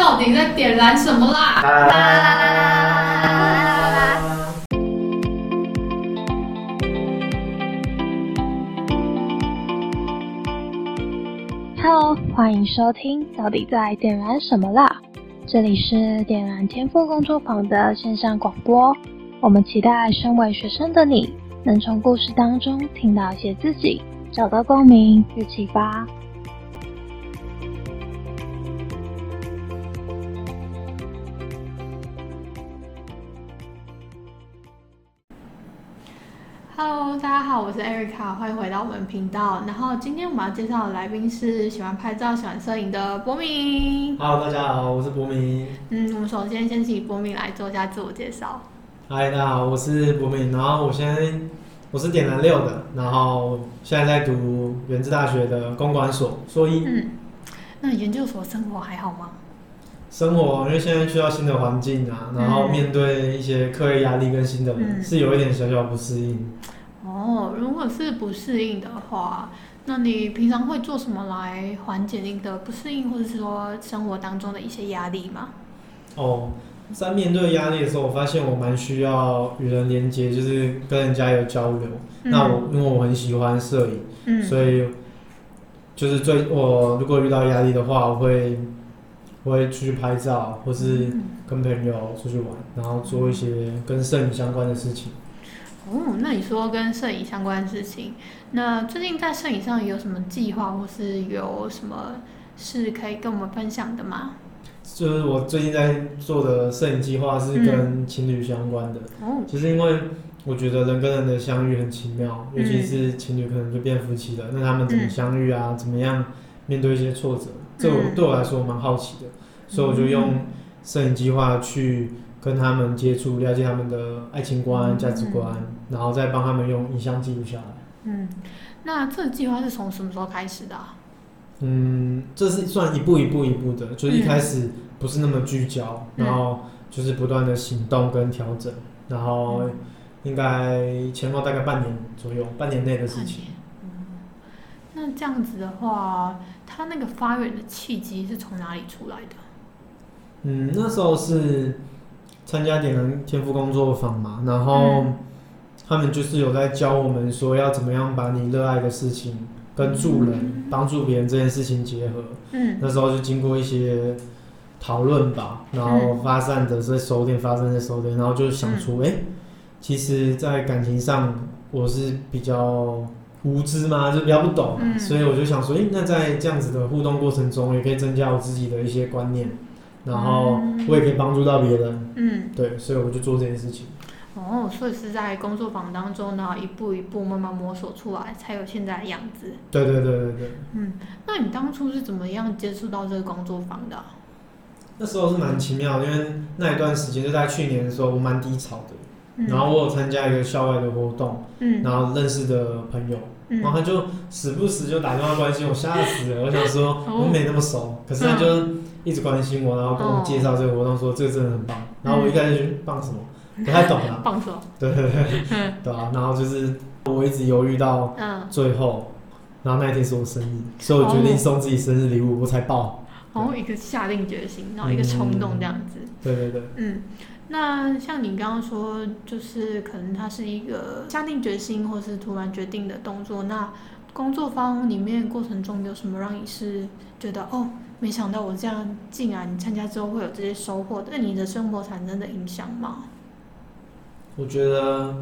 到底在点燃什么啦？啦啦啦啦啦啦！Hello，欢迎收听《到底在点燃什么啦》？这里是点燃天赋工作坊的线上广播。我们期待身为学生的你，能从故事当中听到一些自己，找到共鸣与启发。Hello，大家好，我是 Erica，欢迎回到我们频道。然后今天我们要介绍的来宾是喜欢拍照、喜欢摄影的博明。Hello，大家好，我是博明。嗯，我们首先先请博明来做一下自我介绍。嗨，大家好，我是博明。然后我现在我是点燃六的，然后现在在读原子大学的公管所硕一。嗯，那研究所生活还好吗？生活因为现在去到新的环境啊，然后面对一些课业压力跟新的人，嗯是有一点小小不适应。哦，如果是不适应的话，那你平常会做什么来缓解你的不适应，或者是说生活当中的一些压力吗？哦，在面对压力的时候，我发现我蛮需要与人连接，就是跟人家有交流。那我因为我很喜欢摄影，嗯所以就是最我如果遇到压力的话，我会我会出去拍照，或是嗯跟朋友出去玩，然后做一些跟摄影相关的事情。哦，那你说跟摄影相关的事情，那最近在摄影上有什么计划，或是有什么是可以跟我们分享的吗？就是我最近在做的摄影计划是跟情侣相关的，哦，就是因为我觉得人跟人的相遇很奇妙，嗯尤其是情侣可能就变夫妻了，那他们怎么相遇啊？怎么样面对一些挫折？这我嗯对我来说蛮好奇的，所以我就用摄影计划去跟他们接触，了解他们的爱情观、嗯价值观，然后再帮他们用影像记录下来。嗯，那这个计划是从什么时候开始的、啊？嗯，这是算一步一步一步的，就是一开始不是那么聚焦，嗯然后就是不断的行动跟调整，然后应该前后大概半年左右，半年内的事情。嗯，那这样子的话，它那个发源的契机是从哪里出来的？嗯，那时候是参加点燃天赋工作坊嘛，然后嗯他们就是有在教我们说要怎么样把你热爱的事情跟助人、帮助别人这件事情结合。嗯那时候就经过一些讨论吧，然后发散的在收敛，发散在收敛，然后就想出，哎、其实，在感情上我是比较无知嘛，就比较不懂。所以我就想说，哎、那在这样子的互动过程中，也可以增加我自己的一些观念，然后我也可以帮助到别人，嗯，对，所以我就做这件事情。哦，所以是在工作坊当中呢，一步一步慢慢摸索出来，才有现在的样子。对对对对对，嗯，那你当初是怎么样接触到这个工作坊的？啊、那时候是蛮奇妙的，因为那一段时间就在去年的时候，我蛮低潮的，嗯然后我有参加一个校外的活动，嗯然后认识的朋友。嗯然后他就时不时就打电话关心我，吓死了。我想说哦我们没那么熟，可是他就一直关心我，然后跟我介绍这个活动，说这个真的很棒。然后我一开始就棒什么，不太懂啊。放手。对对对嗯对啊。然后就是我一直犹豫到嗯，最后，然后那一天是我生日，所以我决定送自己生日礼物，我才报。然后一个下定决心，然后一个冲动这样子。对对对，嗯，那像你刚刚说，就是可能它是一个下定决心或是突然决定的动作。那工作方里面过程中有什么让你是觉得哦，没想到我这样竟然参加之后会有这些收获，对你的生活产生的影响吗？我觉得，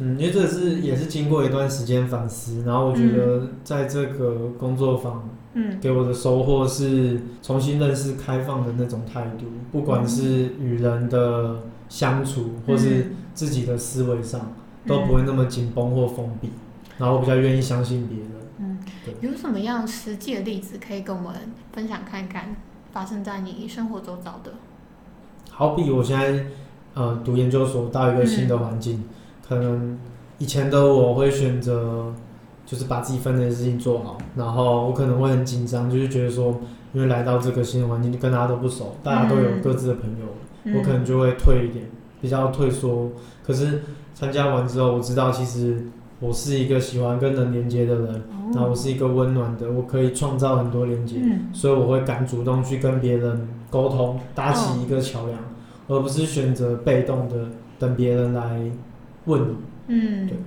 嗯，因为这是也是经过一段时间反思，然后我觉得在这个工作坊。嗯给我的收获是重新认识开放的那种态度，不管是与人的相处，或是自己的思维上，都不会那么紧绷或封闭。然后我比较愿意相信别人。嗯对，有什么样实际的例子可以跟我们分享看看，发生在你生活周遭的？好比我现在呃读研究所，到一个新的环境，可能以前的我会选择就是把自己分内的事情做好，然后我可能会很紧张，就是觉得说，因为来到这个新的环境，跟大家都不熟，大家都有各自的朋友。嗯我可能就会退一点，比较退缩。可是参加完之后，我知道其实我是一个喜欢跟人连接的人，然后我是一个温暖的，我可以创造很多连接，嗯所以我会敢主动去跟别人沟通，搭起一个桥梁，而不是选择被动的等别人来问你。嗯。对，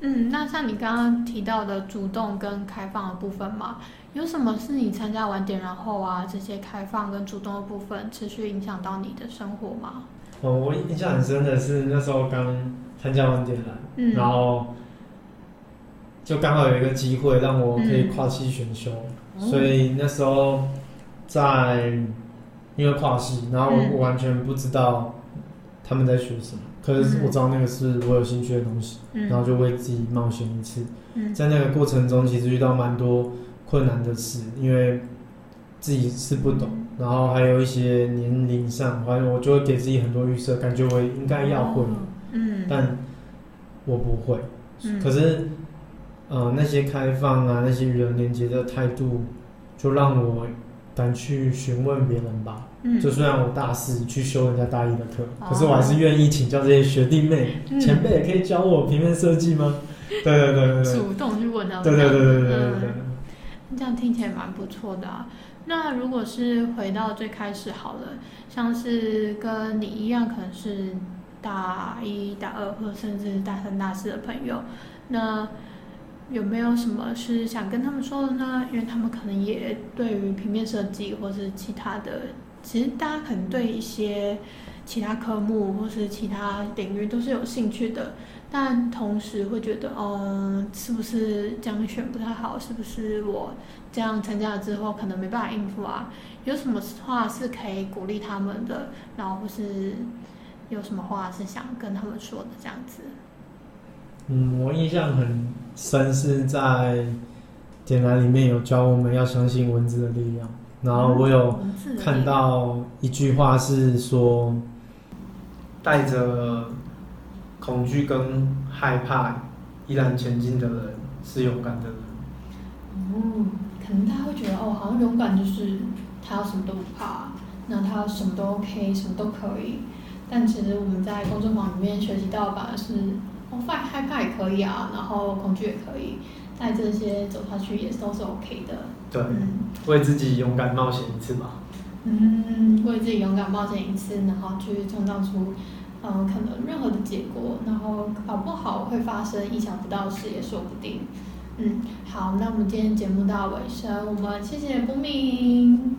嗯，那像你刚刚提到的主动跟开放的部分嘛，有什么是你参加完点燃后啊，这些开放跟主动的部分持续影响到你的生活吗？哦，我印象很深的是那时候刚参加完点燃，嗯，然后就刚好有一个机会让我可以跨系选修，哦。所以那时候在因为跨系，然后我完全不知道他们在学什么，可是嗯。我知道那个是我有兴趣的东西，嗯，然后就为自己冒险一次。嗯。在那个过程中，其实遇到蛮多困难的事，因为自己是不懂，然后还有一些年龄上，反正我就会给自己很多预设，感觉我应该要会，哦嗯，但我不会。嗯。可是，呃，那些开放啊，那些与人连接的态度，就让我敢去询问别人吧。嗯就虽然我大四去修人家大一的课，哦可是我还是愿意请教这些学弟妹、嗯前辈，可以教我平面设计吗？对对对对对。主动去问他们，对对对对对对对嗯，这样听起来蛮不错的啊。那如果是回到最开始好了，像是跟你一样，可能是大一、大二，或者甚至大三、大四的朋友，那有没有什么是想跟他们说的呢？因为他们可能也对于平面设计或是其他的，其实大家可能对一些其他科目或是其他领域都是有兴趣的，但同时会觉得，嗯，是不是这样选不太好？是不是我这样参加了之后可能没办法应付啊？有什么话是可以鼓励他们的？然后或是有什么话是想跟他们说的？这样子。嗯，我印象很深是在点燃里面有教我们要相信文字的力量，然后我有看到一句话是说，带着恐惧跟害怕依然前进的人是勇敢的人。哦，可能大家会觉得哦，好像勇敢就是他要什么都不怕，那他什么都 OK，什么都可以。但其实我们在工作坊里面学习到，吧是哦，害害怕也可以啊，然后恐惧也可以，带这些走下去也都是 OK 的。对，嗯为自己勇敢冒险一次吧。嗯，为自己勇敢冒险一次，然后去创造出嗯可能任何的结果，然后搞不好会发生意想不到的事也说不定。嗯，好，那我们今天节目到尾声，我们谢谢波明。